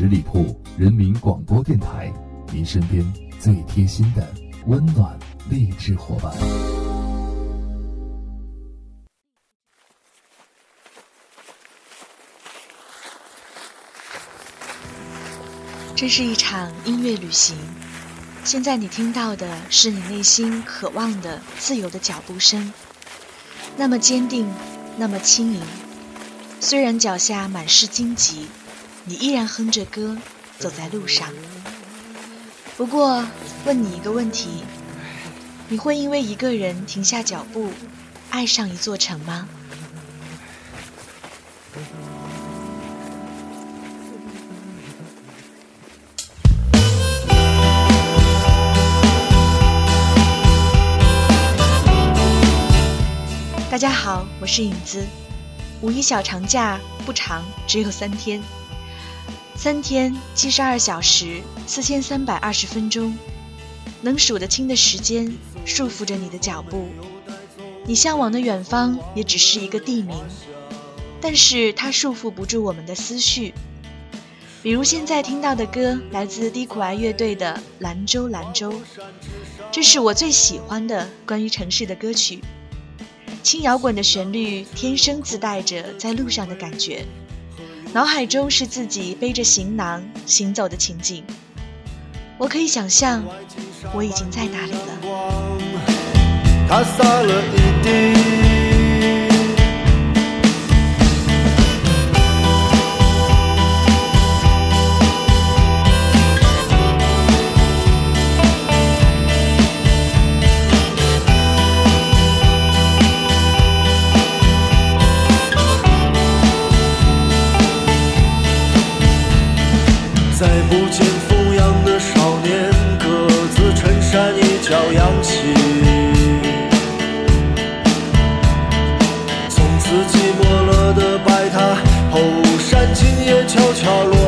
十里铺人民广播电台，您身边最贴心的温暖励志伙伴。这是一场音乐旅行，现在你听到的是你内心渴望的自由的脚步声，那么坚定，那么轻盈。虽然脚下满是荆棘，你依然哼着歌走在路上。不过，问你一个问题：你会因为一个人停下脚步，爱上一座城吗？大家好，我是影子。五一小长假不长，只有三天。三天七十二小时，四千三百二十分钟，能数得清的时间束缚着你的脚步。你向往的远方也只是一个地名，但是它束缚不住我们的思绪。比如现在听到的歌，来自低苦爱乐队的《兰州兰州》，这是我最喜欢的关于城市的歌曲。轻摇滚的旋律，天生自带着在路上的感觉，脑海中是自己背着行囊行走的情景。我可以想象，我已经在哪里了。再不见风养的少年，各自衬衫一角扬起。从此寂寞了的白塔，后山今夜悄悄落。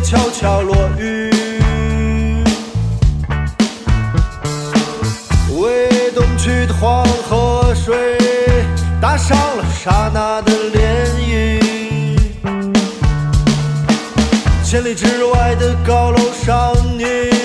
悄悄落雨。为东去的黄河水，打上了刹那的涟漪。千里之外的高楼上，你。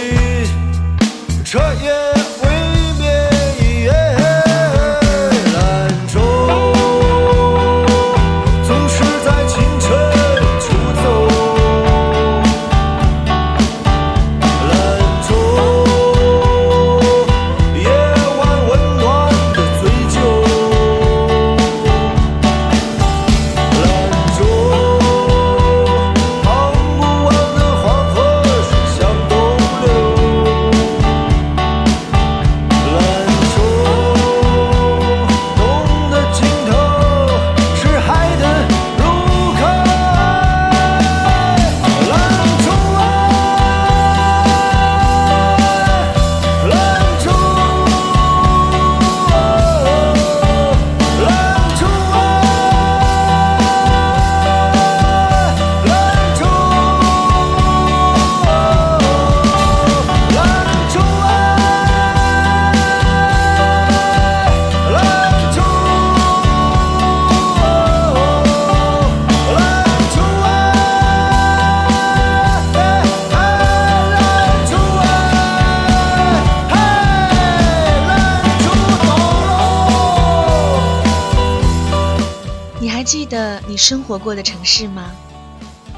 你生活过的城市吗？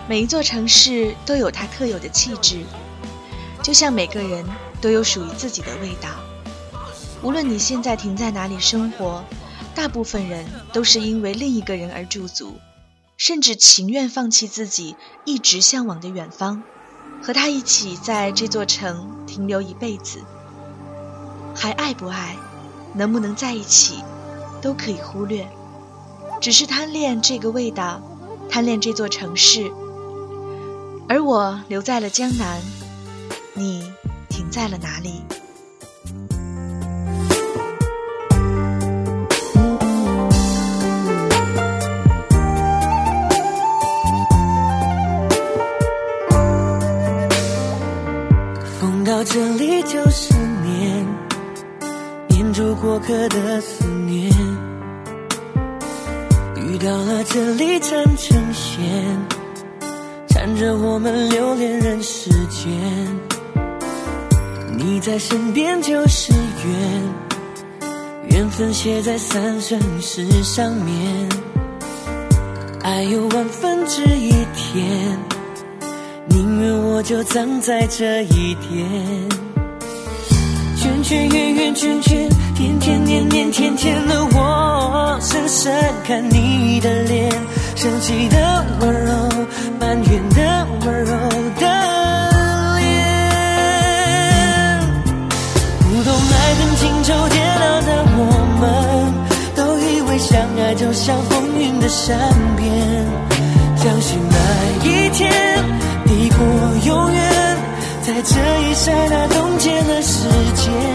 每一座城市都有它特有的气质，就像每个人都有属于自己的味道。无论你现在停在哪里生活，大部分人都是因为另一个人而驻足，甚至情愿放弃自己一直向往的远方，和他一起在这座城停留一辈子。还爱不爱，能不能在一起，都可以忽略，只是贪恋这个味道，贪恋这座城市。而我留在了江南，你停在了哪里？风到这里就是念，念住过客的思念。雨到了这里缠成线。缠着我们留恋人世间，你在身边就是缘，缘分写在三生石上面。爱有万分之一甜，宁愿我就葬在这一点。圈圈圆圆圈圈，天天年年天天的我，深深看你的脸，生气的温柔，埋怨的温柔的脸。不懂爱恨情仇煎熬的我们，都以为相爱就像风云的善变，相信那一天抵过永远，在这一刹那冻结了时间。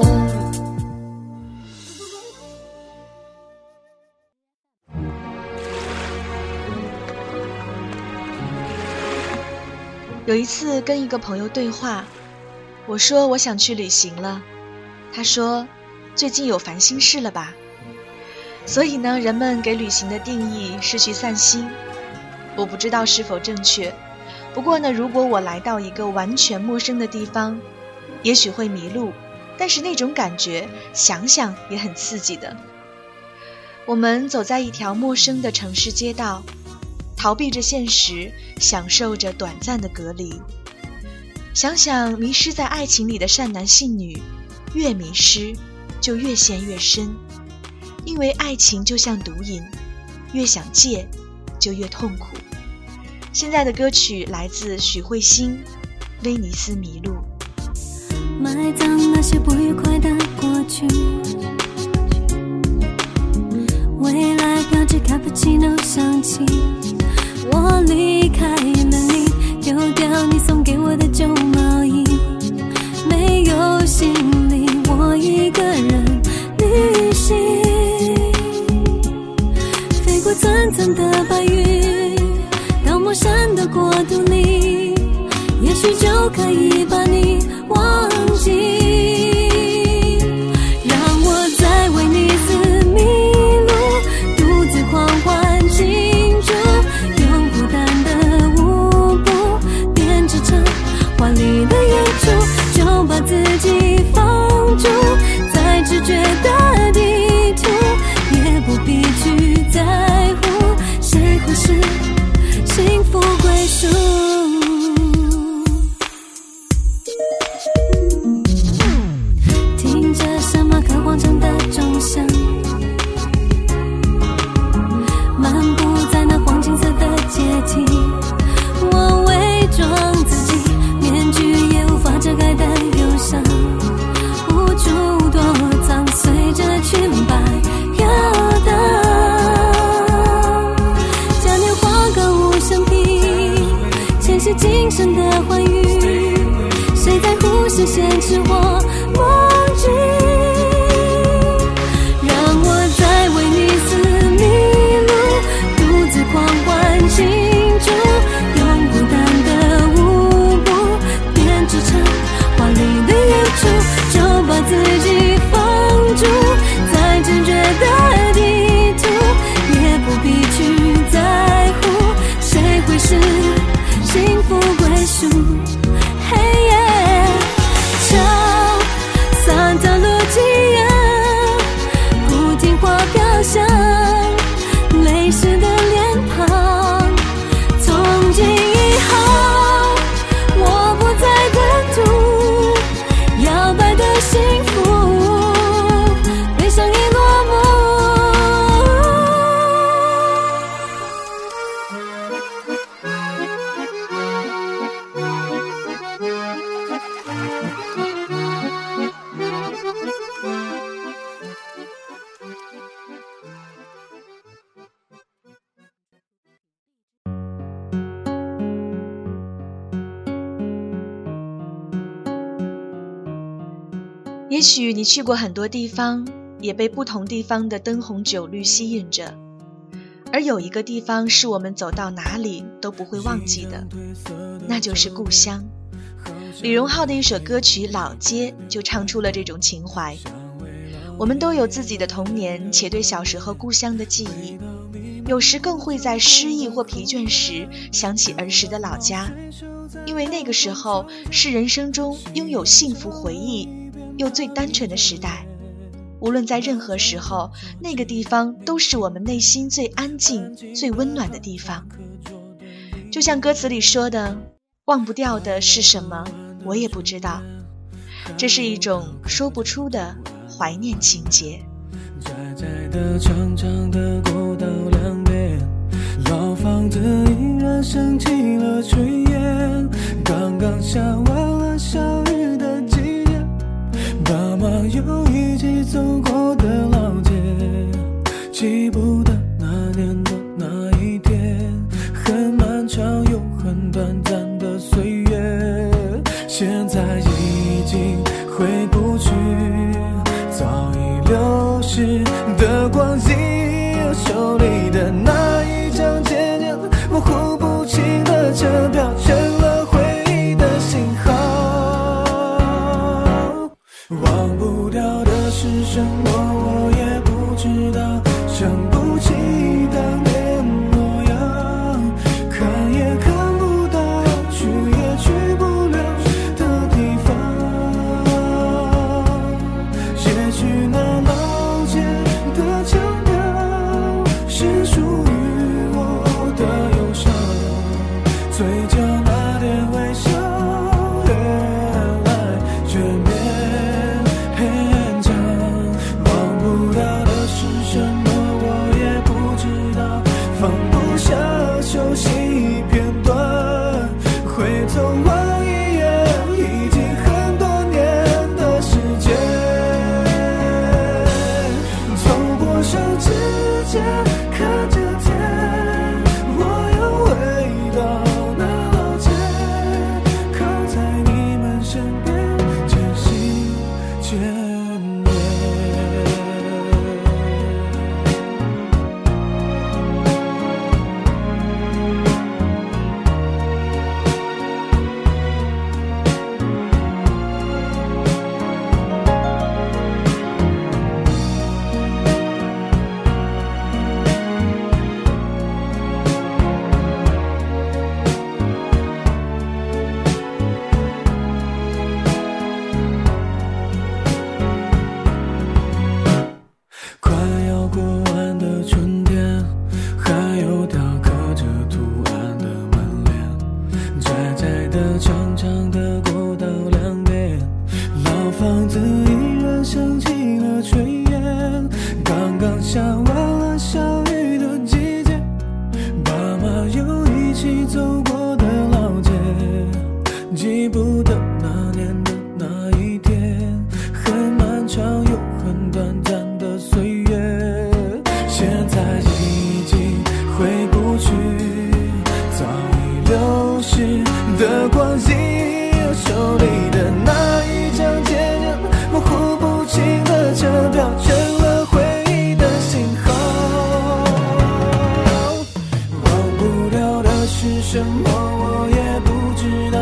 有一次跟一个朋友对话，我说我想去旅行了，他说最近有烦心事了吧？所以呢，人们给旅行的定义是去散心，我不知道是否正确。不过呢，如果我来到一个完全陌生的地方，也许会迷路，但是那种感觉想想也很刺激的。我们走在一条陌生的城市街道。逃避着现实，享受着短暂的隔离。想想迷失在爱情里的善男信女，越迷失就越陷越深，因为爱情就像毒瘾，越想戒就越痛苦。现在的歌曲来自许慧欣，《威尼斯迷路》。埋葬那些不愉快的过去，未来标志卡布奇诺响起。我离开了你，丢掉你送给我的旧毛衣，没有行李，我一个人旅行，飞过层层的白云，到陌生的国度里，也许就可以把你忘记。也许你去过很多地方，也被不同地方的灯红酒绿吸引着，而有一个地方是我们走到哪里都不会忘记的，那就是故乡。李荣浩的一首歌曲《老街》就唱出了这种情怀。我们都有自己的童年，且对小时候故乡的记忆，有时更会在失意或疲倦时想起儿时的老家，因为那个时候是人生中拥有幸福回忆又最单纯的时代。无论在任何时候，那个地方都是我们内心最安静、最温暖的地方。就像歌词里说的：“忘不掉的是什么，我也不知道。”这是一种说不出的怀念情节。窄窄的、长长的过道两边，老房子依然升起了炊烟。刚刚下完了小雨，爸妈又一起走过的老街，记不得那年的那一天，很漫长又很短暂的岁月，现在已经房子依然像我，我也不知道，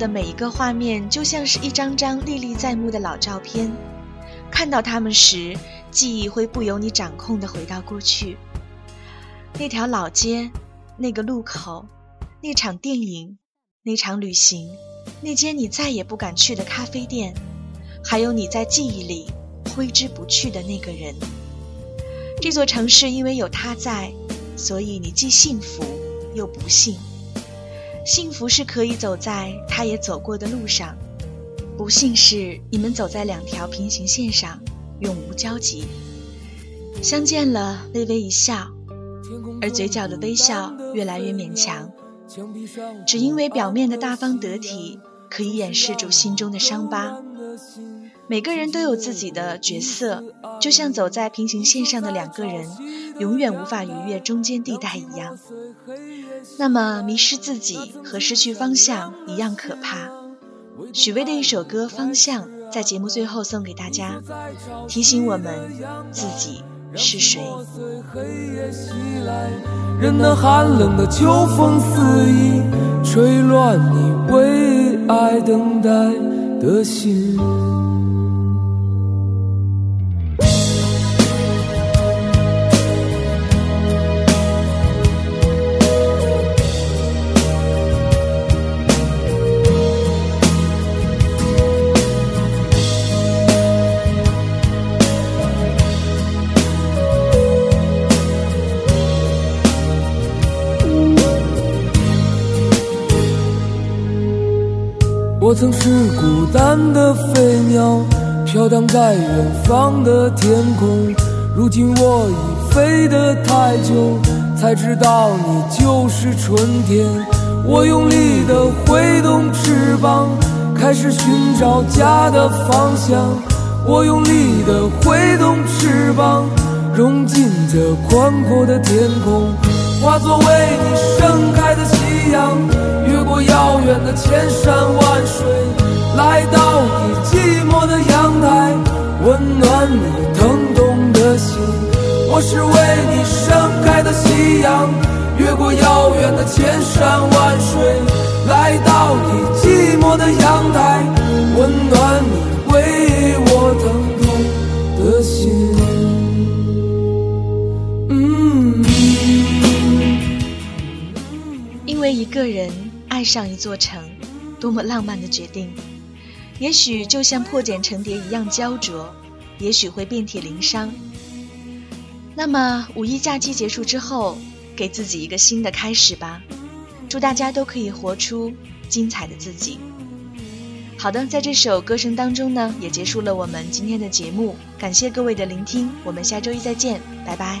的每一个画面，就像是一张张历历在目的老照片。看到它们时，记忆会不由你掌控的回到过去。那条老街，那个路口，那场电影，那场旅行，那间你再也不敢去的咖啡店，还有你在记忆里挥之不去的那个人。这座城市因为有他在，所以你既幸福又不幸。幸福是可以走在他也走过的路上，不幸是你们走在两条平行线上，永无交集。相见了，微微一笑，而嘴角的微笑越来越勉强，只因为表面的大方得体可以掩饰住心中的伤疤。每个人都有自己的角色，就像走在平行线上的两个人，永远无法逾越中间地带一样。那么，迷失自己和失去方向一样可怕。许巍的一首歌《方向》在节目最后送给大家，提醒我们自己是谁。任那寒冷的秋风肆意吹乱你为爱等待的心。我曾是孤单的飞鸟，飘荡在远方的天空。如今我已飞得太久，才知道你就是春天。我用力地挥动翅膀，开始寻找家的方向。我用力地挥动翅膀，融进这宽阔的天空，化作为你盛开的夕阳。越过遥远的千山万水，来到你寂寞的阳台，温暖你疼痛的心。我是为你盛开的夕阳，越过遥远的千山万水，来到你寂寞的阳台，温暖你为我疼痛的心。因为一个人爱上一座城，多么浪漫的决定！也许就像破茧成蝶一样焦灼，也许会遍体鳞伤。那么五一假期结束之后，给自己一个新的开始吧！祝大家都可以活出精彩的自己。好的，在这首歌声当中呢，也结束了我们今天的节目。感谢各位的聆听，我们下周一再见，拜拜。